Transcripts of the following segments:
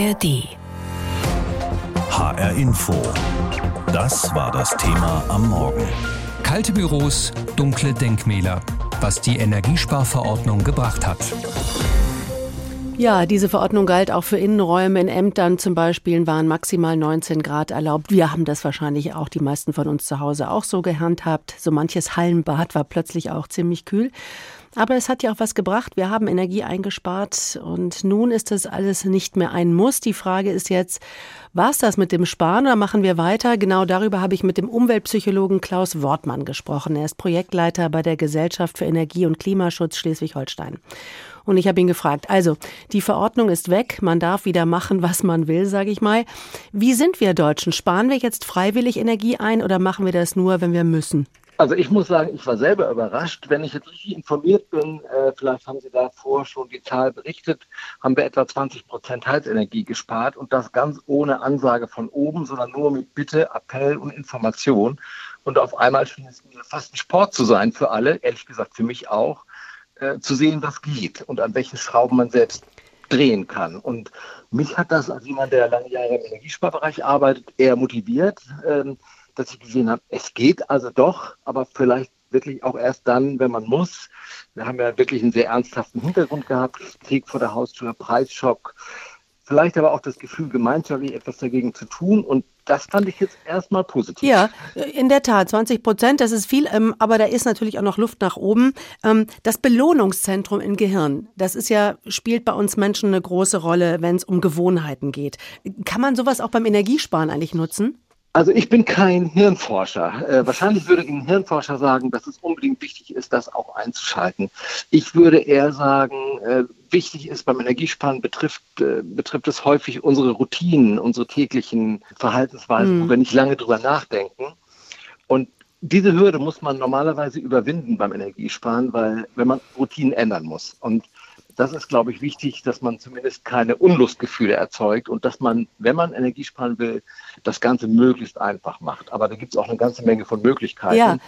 ARD. HR Info. Das war das Thema am Morgen. Kalte Büros, dunkle Denkmäler. Was die Energiesparverordnung gebracht hat. Ja, diese Verordnung galt auch für Innenräume in Ämtern zum Beispiel, waren maximal 19 Grad erlaubt. Wir haben das wahrscheinlich auch, die meisten von uns zu Hause auch so gehandhabt. So manches Hallenbad war plötzlich auch ziemlich kühl. Aber es hat ja auch was gebracht. Wir haben Energie eingespart und nun ist das alles nicht mehr ein Muss. Die Frage ist jetzt, war es das mit dem Sparen oder machen wir weiter? Genau darüber habe ich mit dem Umweltpsychologen Klaus Wortmann gesprochen. Er ist Projektleiter bei der Gesellschaft für Energie und Klimaschutz Schleswig-Holstein. Und ich habe ihn gefragt, also die Verordnung ist weg, man darf wieder machen, was man will, sage ich mal. Wie sind wir Deutschen? Sparen wir jetzt freiwillig Energie ein oder machen wir das nur, wenn wir müssen? Also ich muss sagen, ich war selber überrascht. Wenn ich jetzt richtig informiert bin, äh, vielleicht haben Sie davor schon die Zahl berichtet, haben wir etwa 20 Prozent Heizenergie gespart und das ganz ohne Ansage von oben, sondern nur mit Bitte, Appell und Information. Und auf einmal schien es mir fast ein Sport zu sein für alle, ehrlich gesagt für mich auch, äh, zu sehen, was geht und an welchen Schrauben man selbst drehen kann. Und mich hat das als jemand, der lange Jahre im Energiesparbereich arbeitet, eher motiviert. Ähm, dass ich gesehen habe, es geht also doch, aber vielleicht wirklich auch erst dann, wenn man muss. Wir haben ja wirklich einen sehr ernsthaften Hintergrund gehabt, Krieg vor der Haustür, Preisschock, vielleicht aber auch das Gefühl, gemeinschaftlich etwas dagegen zu tun. Und das fand ich jetzt erstmal positiv. Ja, in der Tat, 20 Prozent, das ist viel, ähm, aber da ist natürlich auch noch Luft nach oben. Ähm, das Belohnungszentrum im Gehirn, das ist ja, spielt bei uns Menschen eine große Rolle, wenn es um Gewohnheiten geht. Kann man sowas auch beim Energiesparen eigentlich nutzen? Also ich bin kein Hirnforscher. Äh, wahrscheinlich würde ein Hirnforscher sagen, dass es unbedingt wichtig ist, das auch einzuschalten. Ich würde eher sagen, äh, wichtig ist beim Energiesparen betrifft, äh, betrifft es häufig unsere Routinen, unsere täglichen Verhaltensweisen, mhm. wo wir nicht lange drüber nachdenken. Und diese Hürde muss man normalerweise überwinden beim Energiesparen, weil wenn man Routinen ändern muss. Und das ist, glaube ich, wichtig, dass man zumindest keine Unlustgefühle erzeugt und dass man, wenn man Energie sparen will, das Ganze möglichst einfach macht. Aber da gibt es auch eine ganze Menge von Möglichkeiten. Ja.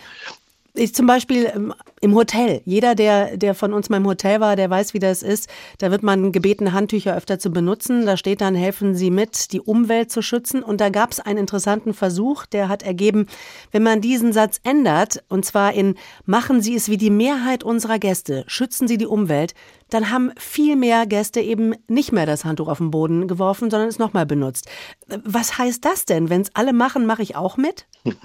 Ich zum Beispiel ähm, im Hotel. Jeder, der, der von uns mal im Hotel war, der weiß, wie das ist. Da wird man gebeten, Handtücher öfter zu benutzen. Da steht dann, helfen Sie mit, die Umwelt zu schützen. Und da gab es einen interessanten Versuch, der hat ergeben, wenn man diesen Satz ändert, und zwar in machen Sie es wie die Mehrheit unserer Gäste, schützen Sie die Umwelt, dann haben viel mehr Gäste eben nicht mehr das Handtuch auf den Boden geworfen, sondern es nochmal benutzt. Was heißt das denn? Wenn es alle machen, mache ich auch mit?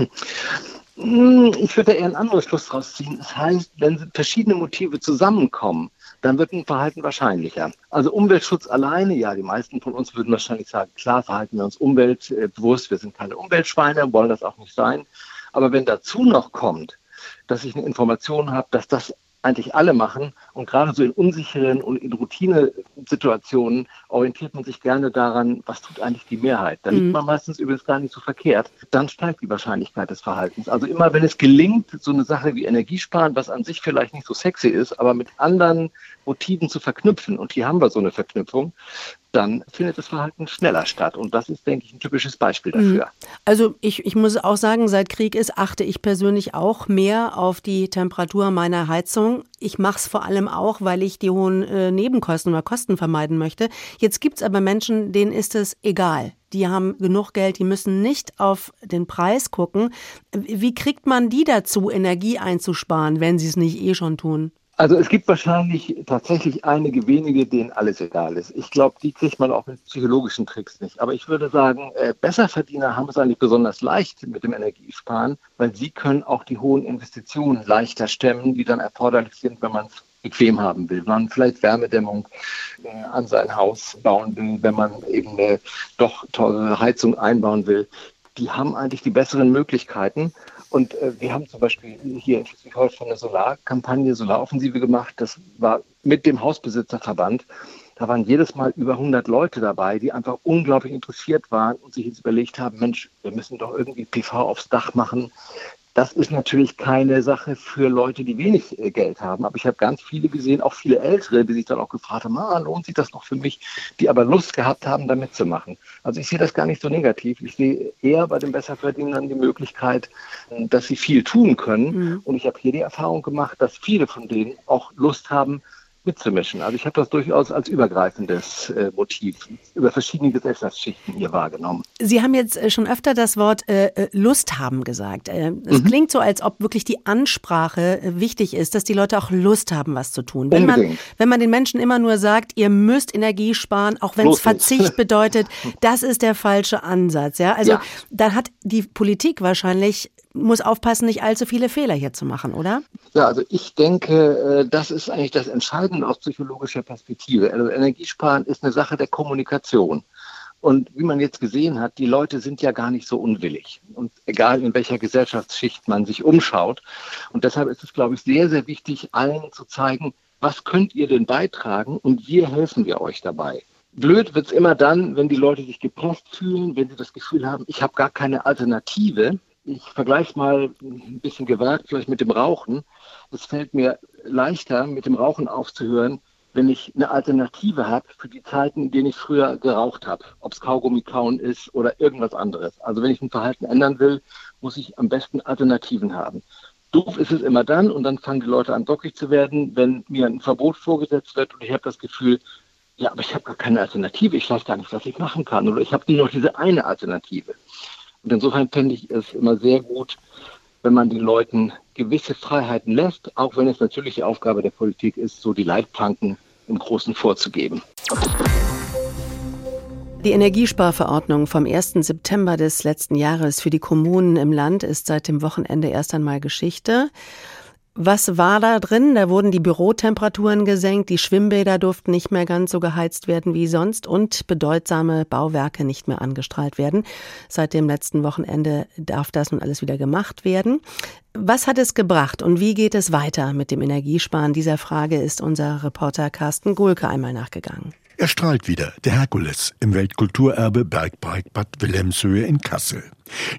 Hm, ich würde eher einen anderen Schluss daraus ziehen. Das heißt, wenn verschiedene Motive zusammenkommen, dann wird ein Verhalten wahrscheinlicher. Also Umweltschutz alleine, ja, die meisten von uns würden wahrscheinlich sagen, klar verhalten wir uns umweltbewusst, wir sind keine Umweltschweine, wollen das auch nicht sein. Aber wenn dazu noch kommt, dass ich eine Information habe, dass das eigentlich alle machen. Und gerade so in unsicheren und in Routinesituationen orientiert man sich gerne daran, was tut eigentlich die Mehrheit. Da liegt mhm. man meistens übrigens gar nicht so verkehrt. Dann steigt die Wahrscheinlichkeit des Verhaltens. Also immer, wenn es gelingt, so eine Sache wie Energiesparen, was an sich vielleicht nicht so sexy ist, aber mit anderen Motiven zu verknüpfen, und hier haben wir so eine Verknüpfung, dann findet das Verhalten schneller statt. Und das ist, denke ich, ein typisches Beispiel mhm. dafür. Also ich, ich muss auch sagen, seit Krieg ist, achte ich persönlich auch mehr auf die Temperatur meiner Heizung. Ich mache es vor allem auch, weil ich die hohen äh, Nebenkosten oder Kosten vermeiden möchte. Jetzt gibt es aber Menschen, denen ist es egal. Die haben genug Geld, die müssen nicht auf den Preis gucken. Wie kriegt man die dazu, Energie einzusparen, wenn sie es nicht eh schon tun? Also es gibt wahrscheinlich tatsächlich einige wenige, denen alles egal ist. Ich glaube, die kriegt man auch mit psychologischen Tricks nicht. Aber ich würde sagen, äh, Besserverdiener haben es eigentlich besonders leicht mit dem Energiesparen, weil sie können auch die hohen Investitionen leichter stemmen, die dann erforderlich sind, wenn man es bequem haben will, wenn man vielleicht Wärmedämmung äh, an sein Haus bauen will, wenn man eben eine doch teure Heizung einbauen will. Die haben eigentlich die besseren Möglichkeiten. Und äh, wir haben zum Beispiel hier in Schleswig-Holstein eine Solarkampagne, Solaroffensive gemacht. Das war mit dem Hausbesitzerverband. Da waren jedes Mal über 100 Leute dabei, die einfach unglaublich interessiert waren und sich jetzt überlegt haben, Mensch, wir müssen doch irgendwie PV aufs Dach machen. Das ist natürlich keine Sache für Leute, die wenig äh, Geld haben. Aber ich habe ganz viele gesehen, auch viele Ältere, die sich dann auch gefragt haben, ah, lohnt sich das noch für mich, die aber Lust gehabt haben, da mitzumachen. Also ich sehe das gar nicht so negativ. Ich sehe eher bei den Besserverdienern die Möglichkeit, äh, dass sie viel tun können. Mhm. Und ich habe hier die Erfahrung gemacht, dass viele von denen auch Lust haben, mitzumischen. Also ich habe das durchaus als übergreifendes äh, Motiv über verschiedene Gesellschaftsschichten hier wahrgenommen. Sie haben jetzt äh, schon öfter das Wort äh, äh Lust haben gesagt. Äh, es mhm. klingt so, als ob wirklich die Ansprache wichtig ist, dass die Leute auch Lust haben, was zu tun. Wenn man, wenn man den Menschen immer nur sagt, ihr müsst Energie sparen, auch wenn es Verzicht bedeutet, das ist der falsche Ansatz. Ja, also ja. da hat die Politik wahrscheinlich muss aufpassen, nicht allzu viele Fehler hier zu machen, oder? Ja, also ich denke, äh, das ist eigentlich das Entscheidende aus psychologischer Perspektive. Also Energiesparen ist eine Sache der Kommunikation. Und wie man jetzt gesehen hat, die Leute sind ja gar nicht so unwillig. Und egal in welcher Gesellschaftsschicht man sich umschaut. Und deshalb ist es, glaube ich, sehr, sehr wichtig, allen zu zeigen, was könnt ihr denn beitragen und wir helfen wir euch dabei. Blöd wird es immer dann, wenn die Leute sich gepresst fühlen, wenn sie das Gefühl haben, ich habe gar keine Alternative ich vergleiche mal ein bisschen gewagt, vielleicht mit dem Rauchen. Es fällt mir leichter, mit dem Rauchen aufzuhören, wenn ich eine Alternative habe für die Zeiten, in denen ich früher geraucht habe. Ob es Kaugummi kauen ist oder irgendwas anderes. Also wenn ich ein Verhalten ändern will, muss ich am besten Alternativen haben. Doof ist es immer dann und dann fangen die Leute an, bockig zu werden, wenn mir ein Verbot vorgesetzt wird und ich habe das Gefühl, ja, aber ich habe gar keine Alternative, ich weiß gar nicht, was ich machen kann oder ich habe nur noch diese eine Alternative. Und insofern fände ich es immer sehr gut, wenn man den Leuten gewisse Freiheiten lässt, auch wenn es natürlich die Aufgabe der Politik ist, so die Leitplanken im Großen vorzugeben. Die Energiesparverordnung vom 1. September des letzten Jahres für die Kommunen im Land ist seit dem Wochenende erst einmal Geschichte. Was war da drin? Da wurden die Bürotemperaturen gesenkt, die Schwimmbäder durften nicht mehr ganz so geheizt werden wie sonst und bedeutsame Bauwerke nicht mehr angestrahlt werden. Seit dem letzten Wochenende darf das nun alles wieder gemacht werden. Was hat es gebracht und wie geht es weiter mit dem Energiesparen? Dieser Frage ist unser Reporter Carsten Gulke einmal nachgegangen. Er strahlt wieder, der Herkules im Weltkulturerbe Bergpark Bad Wilhelmshöhe in Kassel.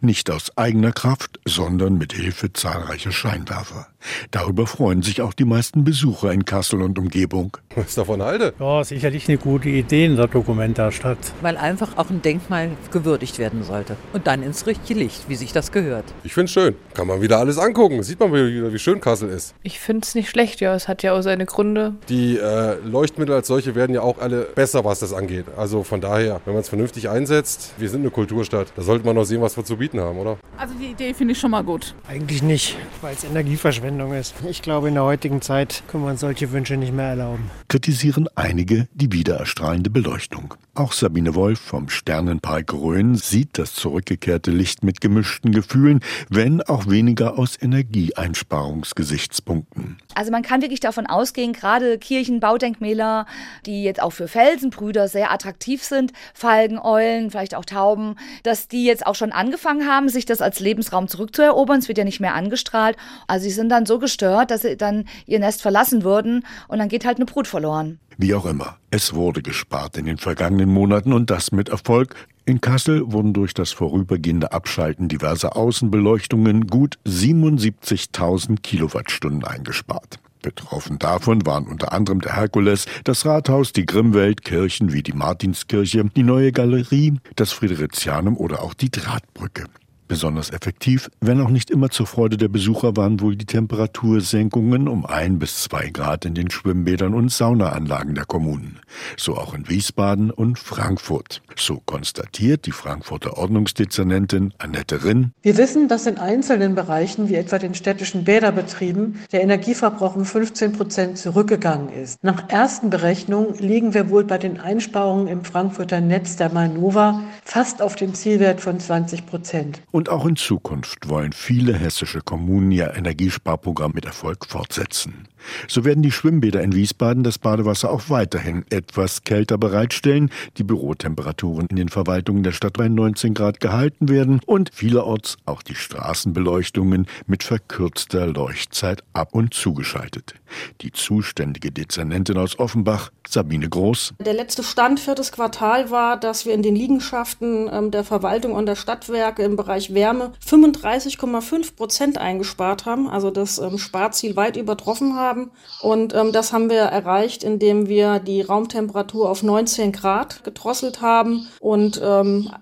Nicht aus eigener Kraft, sondern mit Hilfe zahlreicher Scheinwerfer. Darüber freuen sich auch die meisten Besucher in Kassel und Umgebung. Was davon halte? Ja, sicherlich eine gute Idee in der Dokumenta-Stadt. Weil einfach auch ein Denkmal gewürdigt werden sollte. Und dann ins richtige Licht, wie sich das gehört. Ich finde es schön. Kann man wieder alles angucken. Sieht man wieder, wie schön Kassel ist. Ich finde es nicht schlecht, ja. Es hat ja auch seine Gründe. Die äh, Leuchtmittel als solche werden ja auch alle besser, was das angeht. Also von daher, wenn man es vernünftig einsetzt, wir sind eine Kulturstadt. Da sollte man noch sehen, was wir zu bieten haben, oder? Also die Idee finde ich schon mal gut. Eigentlich nicht, weil es Energieverschwendung ist. Ich glaube, in der heutigen Zeit können wir uns solche Wünsche nicht mehr erlauben. Kritisieren einige die wiedererstrahlende Beleuchtung. Auch Sabine Wolf vom Sternenpark Rhön sieht das zurückgekehrte Licht mit gemischten Gefühlen, wenn auch weniger aus Energieeinsparungsgesichtspunkten. Also man kann wirklich davon ausgehen, gerade Kirchen, Baudenkmäler, die jetzt auch für Felsenbrüder sehr attraktiv sind, Falken, Eulen, vielleicht auch Tauben, dass die jetzt auch schon angefangen haben, sich das als Lebensraum zurückzuerobern. Es wird ja nicht mehr angestrahlt. Also sie sind dann so gestört, dass sie dann ihr Nest verlassen würden und dann geht halt eine Brut verloren. Wie auch immer, es wurde gespart in den vergangenen Monaten und das mit Erfolg. In Kassel wurden durch das vorübergehende Abschalten diverser Außenbeleuchtungen gut 77.000 Kilowattstunden eingespart. Betroffen davon waren unter anderem der Herkules, das Rathaus, die Grimmwelt, Kirchen wie die Martinskirche, die neue Galerie, das Fridericianum oder auch die Drahtbrücke. Besonders effektiv, wenn auch nicht immer zur Freude der Besucher, waren wohl die Temperatursenkungen um ein bis zwei Grad in den Schwimmbädern und Saunaanlagen der Kommunen. So auch in Wiesbaden und Frankfurt. So konstatiert die Frankfurter Ordnungsdezernentin Annette Rinn. Wir wissen, dass in einzelnen Bereichen, wie etwa den städtischen Bäderbetrieben, der Energieverbrauch um 15 Prozent zurückgegangen ist. Nach ersten Berechnungen liegen wir wohl bei den Einsparungen im Frankfurter Netz der Mainova fast auf dem Zielwert von 20 Prozent. Und auch in Zukunft wollen viele hessische Kommunen ihr Energiesparprogramm mit Erfolg fortsetzen. So werden die Schwimmbäder in Wiesbaden das Badewasser auch weiterhin etwas kälter bereitstellen, die Bürotemperaturen in den Verwaltungen der Stadt bei 19 Grad gehalten werden und vielerorts auch die Straßenbeleuchtungen mit verkürzter Leuchtzeit ab und zugeschaltet. Die zuständige Dezernentin aus Offenbach, Sabine Groß. Der letzte Stand viertes Quartal war, dass wir in den Liegenschaften ähm, der Verwaltung und der Stadtwerke im Bereich Wärme 35,5 Prozent eingespart haben, also das ähm, Sparziel weit übertroffen haben haben. Und ähm, das haben wir erreicht, indem wir die Raumtemperatur auf 19 Grad gedrosselt haben und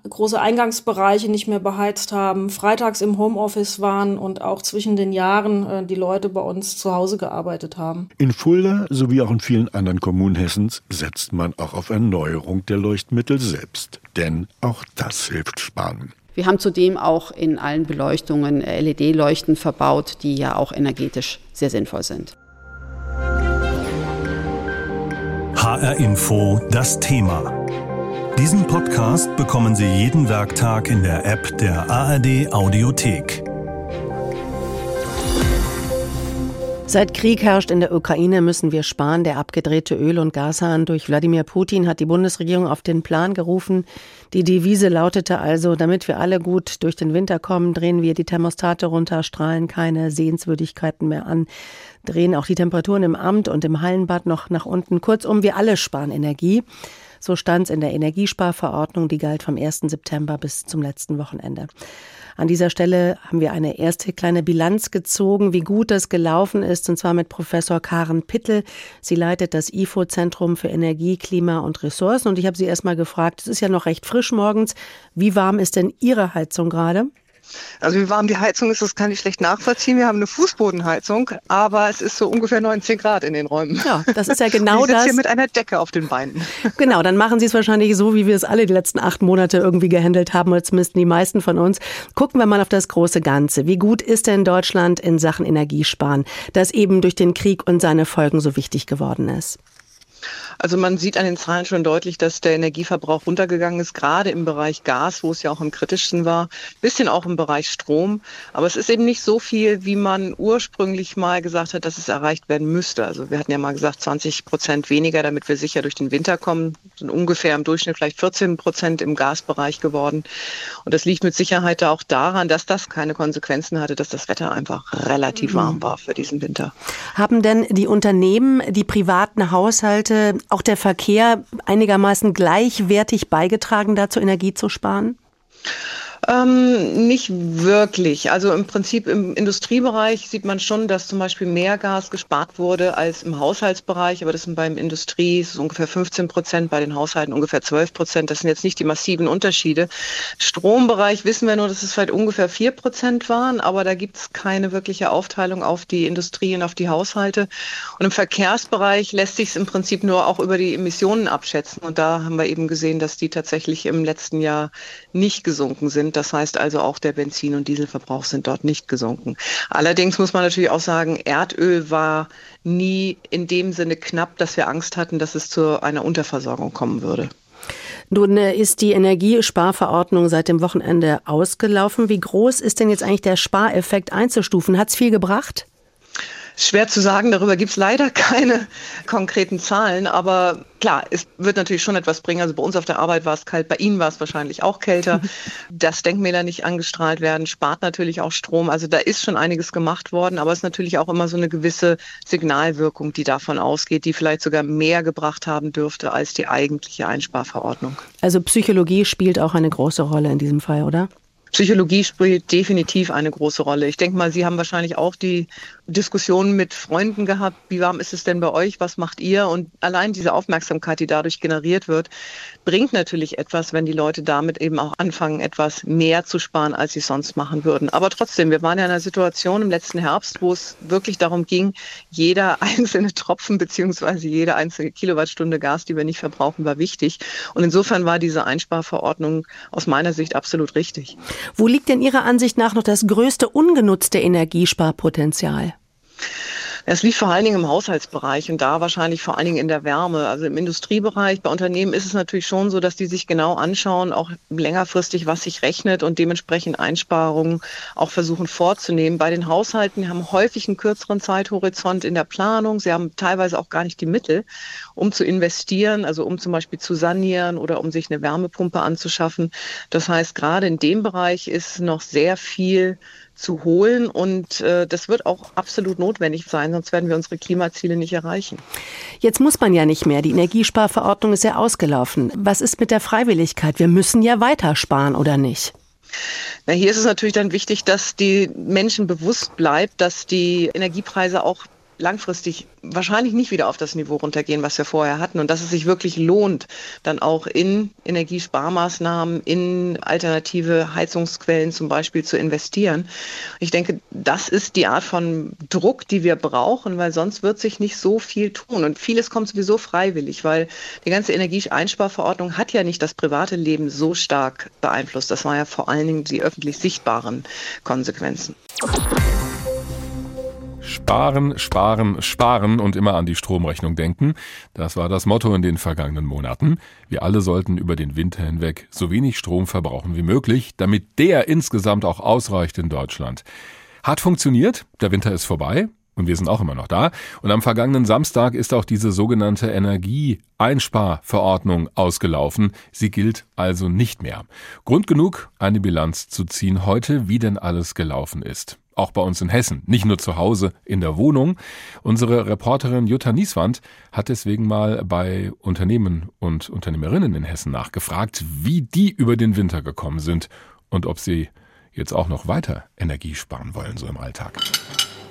große Eingangsbereiche nicht mehr beheizt haben, freitags im Homeoffice waren und auch zwischen den Jahren äh, die Leute bei uns zu Hause gearbeitet gearbeitet haben. In Fulda sowie auch in vielen anderen Kommunen Hessens setzt man auch auf Erneuerung der Leuchtmittel selbst. Denn auch das hilft sparen. Wir haben zudem auch in allen Beleuchtungen LED-Leuchten verbaut, die ja auch energetisch sehr sinnvoll sind. HR Info das Thema. Diesen Podcast bekommen Sie jeden Werktag in der App der ARD Audiothek. Seit Krieg herrscht in der Ukraine, müssen wir sparen. Der abgedrehte Öl- und Gashahn durch Wladimir Putin hat die Bundesregierung auf den Plan gerufen. Die Devise lautete also, damit wir alle gut durch den Winter kommen, drehen wir die Thermostate runter, strahlen keine Sehenswürdigkeiten mehr an, drehen auch die Temperaturen im Amt und im Hallenbad noch nach unten. Kurzum, wir alle sparen Energie. So stand es in der Energiesparverordnung, die galt vom 1. September bis zum letzten Wochenende. An dieser Stelle haben wir eine erste kleine Bilanz gezogen, wie gut das gelaufen ist, und zwar mit Professor Karen Pittel. Sie leitet das IFO-Zentrum für Energie, Klima und Ressourcen. Und ich habe sie erst mal gefragt, es ist ja noch recht frisch morgens, wie warm ist denn Ihre Heizung gerade? Also wie warm die Heizung ist, das kann ich schlecht nachvollziehen. Wir haben eine Fußbodenheizung, aber es ist so ungefähr 19 Grad in den Räumen. Ja, das ist ja genau ich das. hier mit einer Decke auf den Beinen. Genau, dann machen Sie es wahrscheinlich so, wie wir es alle die letzten acht Monate irgendwie gehandelt haben, oder zumindest die meisten von uns. Gucken wir mal auf das große Ganze. Wie gut ist denn Deutschland in Sachen Energiesparen, das eben durch den Krieg und seine Folgen so wichtig geworden ist? Also man sieht an den Zahlen schon deutlich, dass der Energieverbrauch runtergegangen ist, gerade im Bereich Gas, wo es ja auch am kritischsten war, bisschen auch im Bereich Strom. Aber es ist eben nicht so viel, wie man ursprünglich mal gesagt hat, dass es erreicht werden müsste. Also wir hatten ja mal gesagt 20 Prozent weniger, damit wir sicher durch den Winter kommen. Sind ungefähr im Durchschnitt vielleicht 14 Prozent im Gasbereich geworden. Und das liegt mit Sicherheit auch daran, dass das keine Konsequenzen hatte, dass das Wetter einfach relativ mhm. warm war für diesen Winter. Haben denn die Unternehmen, die privaten Haushalte auch der Verkehr einigermaßen gleichwertig beigetragen dazu, Energie zu sparen? Ähm, nicht wirklich. Also im Prinzip im Industriebereich sieht man schon, dass zum Beispiel mehr Gas gespart wurde als im Haushaltsbereich, aber das sind beim Industrie ist ungefähr 15 Prozent, bei den Haushalten ungefähr 12 Prozent. Das sind jetzt nicht die massiven Unterschiede. Strombereich wissen wir nur, dass es vielleicht ungefähr 4 Prozent waren, aber da gibt es keine wirkliche Aufteilung auf die Industrie und auf die Haushalte. Und im Verkehrsbereich lässt sich es im Prinzip nur auch über die Emissionen abschätzen. Und da haben wir eben gesehen, dass die tatsächlich im letzten Jahr nicht gesunken sind. Das heißt also auch der Benzin- und Dieselverbrauch sind dort nicht gesunken. Allerdings muss man natürlich auch sagen, Erdöl war nie in dem Sinne knapp, dass wir Angst hatten, dass es zu einer Unterversorgung kommen würde. Nun äh, ist die Energiesparverordnung seit dem Wochenende ausgelaufen. Wie groß ist denn jetzt eigentlich der Spareffekt einzustufen? Hat es viel gebracht? Schwer zu sagen, darüber gibt es leider keine konkreten Zahlen, aber klar, es wird natürlich schon etwas bringen. Also bei uns auf der Arbeit war es kalt, bei Ihnen war es wahrscheinlich auch kälter. Dass Denkmäler nicht angestrahlt werden, spart natürlich auch Strom. Also da ist schon einiges gemacht worden, aber es ist natürlich auch immer so eine gewisse Signalwirkung, die davon ausgeht, die vielleicht sogar mehr gebracht haben dürfte als die eigentliche Einsparverordnung. Also Psychologie spielt auch eine große Rolle in diesem Fall, oder? Psychologie spielt definitiv eine große Rolle. Ich denke mal, Sie haben wahrscheinlich auch die Diskussionen mit Freunden gehabt. Wie warm ist es denn bei euch? Was macht ihr? Und allein diese Aufmerksamkeit, die dadurch generiert wird, bringt natürlich etwas, wenn die Leute damit eben auch anfangen, etwas mehr zu sparen, als sie sonst machen würden. Aber trotzdem, wir waren ja in einer Situation im letzten Herbst, wo es wirklich darum ging, jeder einzelne Tropfen beziehungsweise jede einzelne Kilowattstunde Gas, die wir nicht verbrauchen, war wichtig. Und insofern war diese Einsparverordnung aus meiner Sicht absolut richtig. Wo liegt denn Ihrer Ansicht nach noch das größte ungenutzte Energiesparpotenzial? Es liegt vor allen Dingen im Haushaltsbereich und da wahrscheinlich vor allen Dingen in der Wärme. Also im Industriebereich, bei Unternehmen ist es natürlich schon so, dass die sich genau anschauen, auch längerfristig, was sich rechnet und dementsprechend Einsparungen auch versuchen vorzunehmen. Bei den Haushalten haben häufig einen kürzeren Zeithorizont in der Planung. Sie haben teilweise auch gar nicht die Mittel, um zu investieren, also um zum Beispiel zu sanieren oder um sich eine Wärmepumpe anzuschaffen. Das heißt, gerade in dem Bereich ist noch sehr viel zu holen. Und äh, das wird auch absolut notwendig sein, sonst werden wir unsere Klimaziele nicht erreichen. Jetzt muss man ja nicht mehr. Die Energiesparverordnung ist ja ausgelaufen. Was ist mit der Freiwilligkeit? Wir müssen ja weiter sparen, oder nicht? Na, hier ist es natürlich dann wichtig, dass die Menschen bewusst bleibt, dass die Energiepreise auch langfristig wahrscheinlich nicht wieder auf das Niveau runtergehen, was wir vorher hatten und dass es sich wirklich lohnt, dann auch in Energiesparmaßnahmen, in alternative Heizungsquellen zum Beispiel zu investieren. Ich denke, das ist die Art von Druck, die wir brauchen, weil sonst wird sich nicht so viel tun und vieles kommt sowieso freiwillig, weil die ganze Energieeinsparverordnung hat ja nicht das private Leben so stark beeinflusst. Das war ja vor allen Dingen die öffentlich sichtbaren Konsequenzen. Sparen, sparen, sparen und immer an die Stromrechnung denken. Das war das Motto in den vergangenen Monaten. Wir alle sollten über den Winter hinweg so wenig Strom verbrauchen wie möglich, damit der insgesamt auch ausreicht in Deutschland. Hat funktioniert, der Winter ist vorbei. Und wir sind auch immer noch da. Und am vergangenen Samstag ist auch diese sogenannte Energieeinsparverordnung ausgelaufen. Sie gilt also nicht mehr. Grund genug, eine Bilanz zu ziehen heute, wie denn alles gelaufen ist auch bei uns in Hessen, nicht nur zu Hause in der Wohnung. Unsere Reporterin Jutta Nieswand hat deswegen mal bei Unternehmen und Unternehmerinnen in Hessen nachgefragt, wie die über den Winter gekommen sind und ob sie jetzt auch noch weiter Energie sparen wollen, so im Alltag.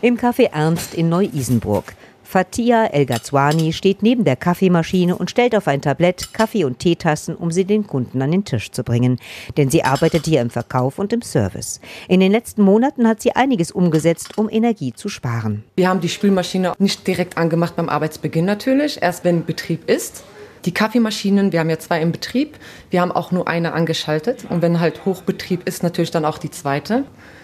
Im Café Ernst in Neu-Isenburg. Fatia El Ghazwani steht neben der Kaffeemaschine und stellt auf ein Tablett Kaffee- und Teetassen, um sie den Kunden an den Tisch zu bringen. Denn sie arbeitet hier im Verkauf und im Service. In den letzten Monaten hat sie einiges umgesetzt, um Energie zu sparen. Wir haben die Spülmaschine nicht direkt angemacht beim Arbeitsbeginn natürlich, erst wenn Betrieb ist. Die Kaffeemaschinen, wir haben ja zwei im Betrieb, wir haben auch nur eine angeschaltet. Und wenn halt Hochbetrieb ist, natürlich dann auch die zweite.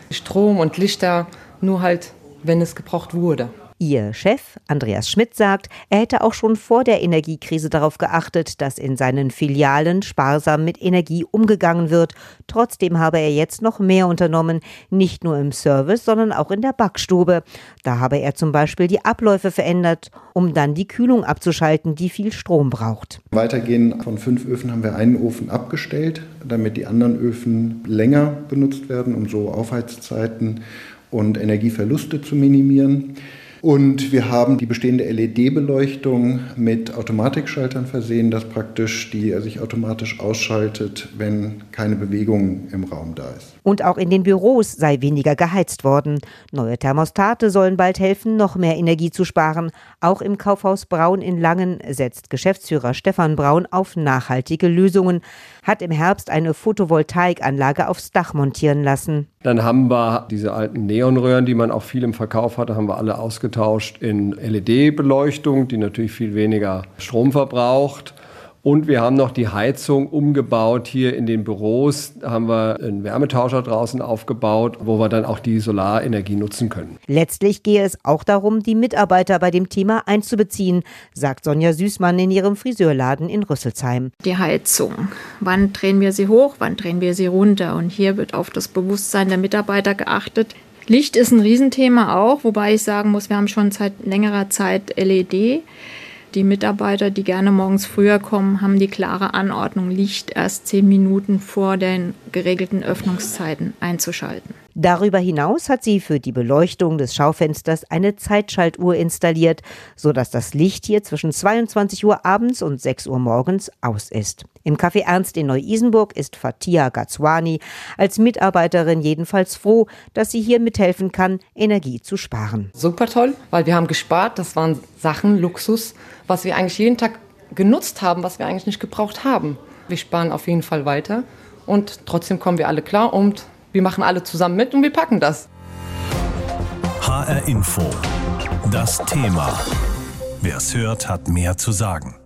Strom und Lichter, nur halt, wenn es gebraucht wurde. Ihr Chef, Andreas Schmidt, sagt, er hätte auch schon vor der Energiekrise darauf geachtet, dass in seinen Filialen sparsam mit Energie umgegangen wird. Trotzdem habe er jetzt noch mehr unternommen, nicht nur im Service, sondern auch in der Backstube. Da habe er zum Beispiel die Abläufe verändert, um dann die Kühlung abzuschalten, die viel Strom braucht. Weitergehend von fünf Öfen haben wir einen Ofen abgestellt, damit die anderen Öfen länger benutzt werden, um so Aufheizzeiten und Energieverluste zu minimieren. Und wir haben die bestehende LED-Beleuchtung mit Automatikschaltern versehen, dass praktisch die sich automatisch ausschaltet, wenn keine Bewegung im Raum da ist. Und auch in den Büros sei weniger geheizt worden. Neue Thermostate sollen bald helfen, noch mehr Energie zu sparen. Auch im Kaufhaus Braun in Langen setzt Geschäftsführer Stefan Braun auf nachhaltige Lösungen, hat im Herbst eine Photovoltaikanlage aufs Dach montieren lassen. Dann haben wir diese alten Neonröhren, die man auch viel im Verkauf hatte, haben wir alle ausgetauscht in LED-Beleuchtung, die natürlich viel weniger Strom verbraucht. Und wir haben noch die Heizung umgebaut hier in den Büros. Da haben wir einen Wärmetauscher draußen aufgebaut, wo wir dann auch die Solarenergie nutzen können. Letztlich gehe es auch darum, die Mitarbeiter bei dem Thema einzubeziehen, sagt Sonja Süßmann in ihrem Friseurladen in Rüsselsheim. Die Heizung. Wann drehen wir sie hoch, wann drehen wir sie runter? Und hier wird auf das Bewusstsein der Mitarbeiter geachtet. Licht ist ein Riesenthema auch, wobei ich sagen muss, wir haben schon seit längerer Zeit LED. Die Mitarbeiter, die gerne morgens früher kommen, haben die klare Anordnung, Licht erst zehn Minuten vor den geregelten Öffnungszeiten einzuschalten. Darüber hinaus hat sie für die Beleuchtung des Schaufensters eine Zeitschaltuhr installiert, sodass das Licht hier zwischen 22 Uhr abends und 6 Uhr morgens aus ist. Im Café Ernst in Neu-Isenburg ist Fatia Gazwani als Mitarbeiterin jedenfalls froh, dass sie hier mithelfen kann, Energie zu sparen. Super toll, weil wir haben gespart. Das waren Sachen, Luxus, was wir eigentlich jeden Tag genutzt haben, was wir eigentlich nicht gebraucht haben. Wir sparen auf jeden Fall weiter und trotzdem kommen wir alle klar und wir machen alle zusammen mit und wir packen das. HR Info. Das Thema. Wer es hört, hat mehr zu sagen.